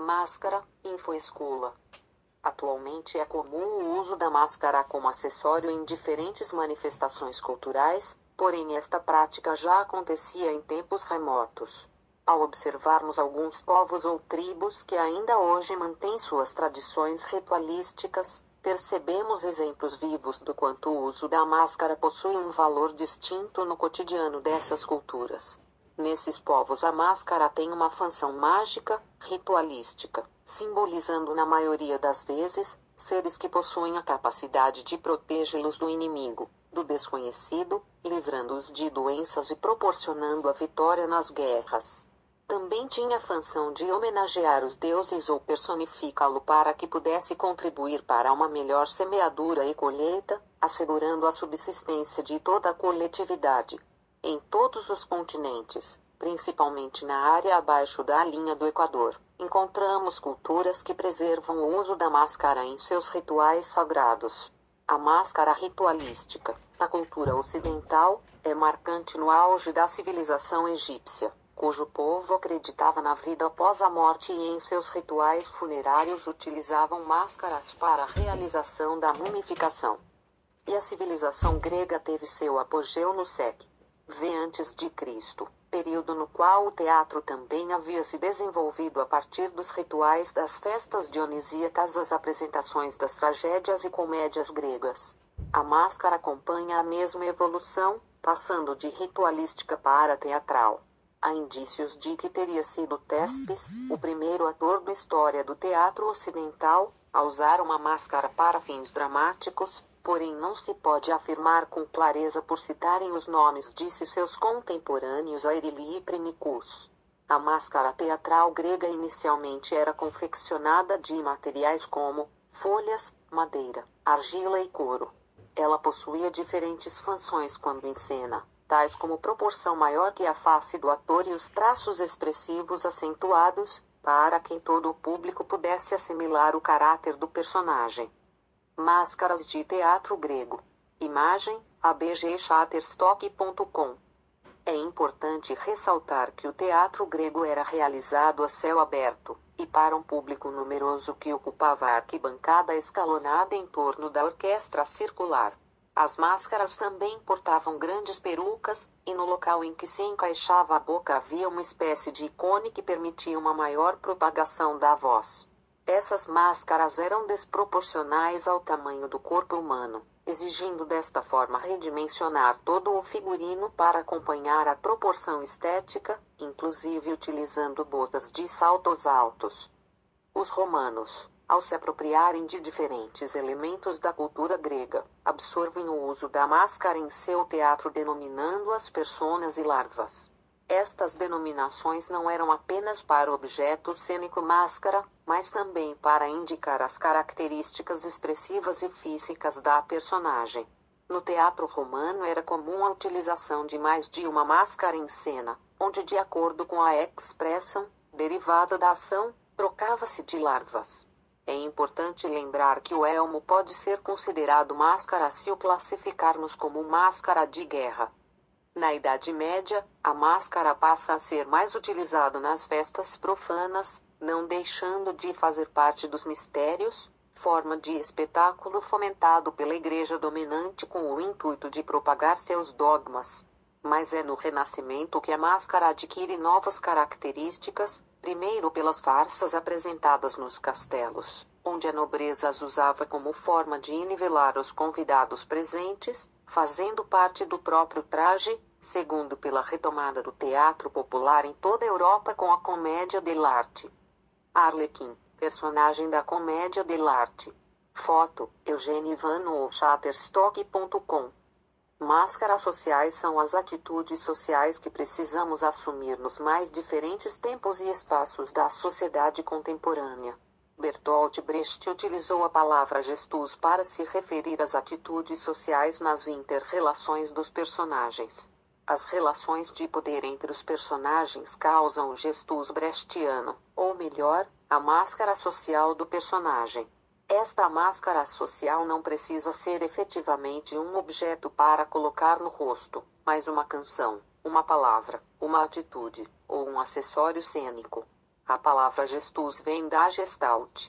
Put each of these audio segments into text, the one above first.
Máscara, infoescola. Atualmente é comum o uso da máscara como acessório em diferentes manifestações culturais, porém esta prática já acontecia em tempos remotos. Ao observarmos alguns povos ou tribos que ainda hoje mantêm suas tradições ritualísticas, percebemos exemplos vivos do quanto o uso da máscara possui um valor distinto no cotidiano dessas culturas. Nesses povos a máscara tem uma função mágica, ritualística, simbolizando na maioria das vezes seres que possuem a capacidade de protegê-los do inimigo, do desconhecido, livrando-os de doenças e proporcionando a vitória nas guerras. Também tinha a função de homenagear os deuses ou personificá-lo para que pudesse contribuir para uma melhor semeadura e colheita, assegurando a subsistência de toda a coletividade. Em todos os continentes, principalmente na área abaixo da linha do Equador, encontramos culturas que preservam o uso da máscara em seus rituais sagrados. A máscara ritualística, na cultura ocidental, é marcante no auge da civilização egípcia, cujo povo acreditava na vida após a morte e em seus rituais funerários utilizavam máscaras para a realização da mumificação. E a civilização grega teve seu apogeu no século V antes de Cristo, período no qual o teatro também havia se desenvolvido a partir dos rituais das festas dionisíacas às apresentações das tragédias e comédias gregas. A máscara acompanha a mesma evolução, passando de ritualística para teatral. Há indícios de que teria sido Tespes, o primeiro ator da história do teatro ocidental, a usar uma máscara para fins dramáticos, porém não se pode afirmar com clareza por citarem os nomes de seus contemporâneos Airili e Prinicus. A máscara teatral grega inicialmente era confeccionada de materiais como folhas, madeira, argila e couro. Ela possuía diferentes funções quando em cena, tais como proporção maior que a face do ator e os traços expressivos acentuados, para que todo o público pudesse assimilar o caráter do personagem. Máscaras de teatro grego. Imagem: abgshutterstock.com. É importante ressaltar que o teatro grego era realizado a céu aberto, e para um público numeroso que ocupava a arquibancada escalonada em torno da orquestra circular. As máscaras também portavam grandes perucas, e no local em que se encaixava a boca havia uma espécie de ícone que permitia uma maior propagação da voz. Essas máscaras eram desproporcionais ao tamanho do corpo humano, exigindo desta forma redimensionar todo o figurino para acompanhar a proporção estética, inclusive utilizando botas de saltos altos. Os romanos, ao se apropriarem de diferentes elementos da cultura grega, absorvem o uso da máscara em seu teatro denominando-as personas e larvas. Estas denominações não eram apenas para o objeto cênico máscara, mas também para indicar as características expressivas e físicas da personagem. No teatro romano era comum a utilização de mais de uma máscara em cena, onde, de acordo com a expressão, derivada da ação, trocava-se de larvas. É importante lembrar que o elmo pode ser considerado máscara se o classificarmos como máscara de guerra. Na Idade Média, a máscara passa a ser mais utilizada nas festas profanas, não deixando de fazer parte dos mistérios, forma de espetáculo fomentado pela Igreja dominante com o intuito de propagar seus dogmas. Mas é no Renascimento que a máscara adquire novas características, primeiro pelas farsas apresentadas nos castelos, onde a nobreza as usava como forma de nivelar os convidados presentes, fazendo parte do próprio traje, segundo pela retomada do teatro popular em toda a Europa com a comédia dell'arte. Arlequim, personagem da comédia dell'arte. Foto, Eugênio Ivanov, Shutterstock.com. Máscaras sociais são as atitudes sociais que precisamos assumir nos mais diferentes tempos e espaços da sociedade contemporânea. Bertolt Brecht utilizou a palavra gestus para se referir às atitudes sociais nas inter-relações dos personagens. As relações de poder entre os personagens causam o gestus brechtiano, ou melhor, a máscara social do personagem. Esta máscara social não precisa ser efetivamente um objeto para colocar no rosto, mas uma canção, uma palavra, uma atitude, ou um acessório cênico. A palavra gestus vem da gestalt.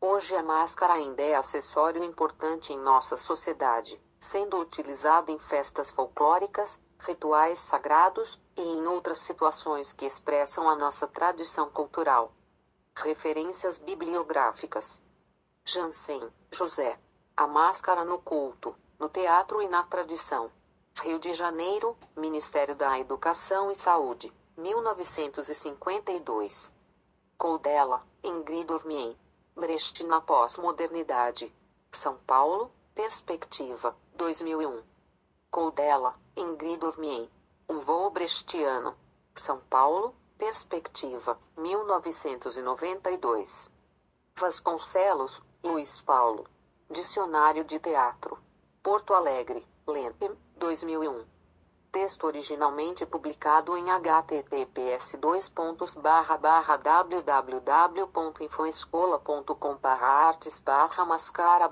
Hoje a máscara ainda é acessório importante em nossa sociedade, sendo utilizada em festas folclóricas, rituais sagrados e em outras situações que expressam a nossa tradição cultural. Referências bibliográficas: Jansen, José. A máscara no culto, no teatro e na tradição. Rio de Janeiro, Ministério da Educação e Saúde, 1952. Coldela, Ingrid Urmien. Brecht na pós-modernidade. São Paulo, Perspectiva, 2001. Coldela, Ingrid Urmien. Um voo brechtiano. São Paulo, Perspectiva, 1992. Vasconcelos, Luiz Paulo. Dicionário de Teatro. Porto Alegre, Lempem, 2001. Texto originalmente publicado em https www.infoescola.com artes mascara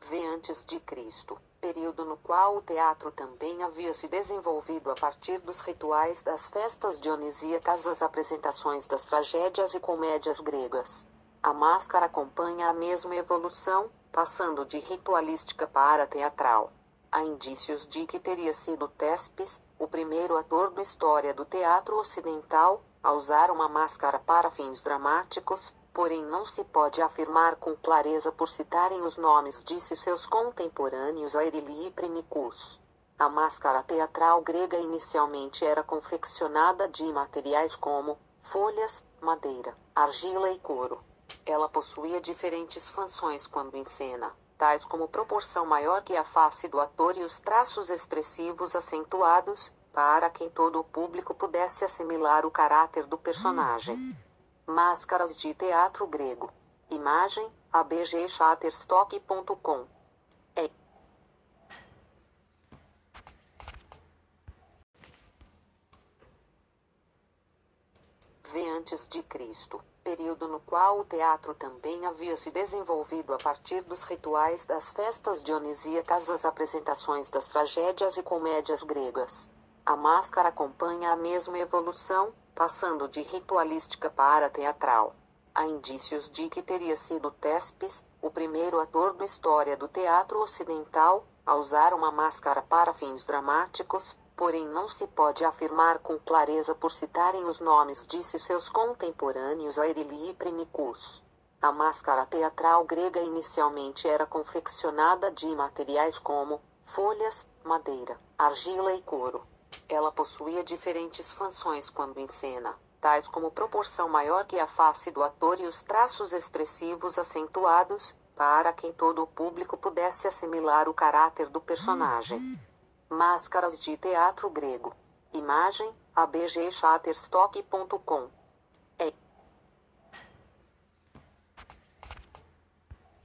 V antes de Cristo, período no qual o teatro também havia se desenvolvido a partir dos rituais das festas dionisíacas às apresentações das tragédias e comédias gregas. A máscara acompanha a mesma evolução, passando de ritualística para teatral. Há indícios de que teria sido Tespes, o primeiro ator da história do teatro ocidental, a usar uma máscara para fins dramáticos, porém não se pode afirmar com clareza por citarem os nomes de seus contemporâneos Airili e Prenicus. A máscara teatral grega inicialmente era confeccionada de materiais como folhas, madeira, argila e couro. Ela possuía diferentes funções quando em cena, tais como proporção maior que a face do ator e os traços expressivos acentuados, para que todo o público pudesse assimilar o caráter do personagem. Máscaras de teatro grego. Imagem: abgshutterstock.com. V Cristo, período no qual o teatro também havia se desenvolvido a partir dos rituais das festas dionisíacas às apresentações das tragédias e comédias gregas. A máscara acompanha a mesma evolução, passando de ritualística para teatral. Há indícios de que teria sido Tespes, o primeiro ator da história do teatro ocidental, a usar uma máscara para fins dramáticos, porém não se pode afirmar com clareza por citarem os nomes de seus contemporâneos Airili e Prenicus. A máscara teatral grega inicialmente era confeccionada de materiais como folhas, madeira, argila e couro. Ela possuía diferentes funções quando em cena, tais como proporção maior que a face do ator e os traços expressivos acentuados, para que todo o público pudesse assimilar o caráter do personagem. Máscaras de teatro grego. Imagem: abgshutterstock.com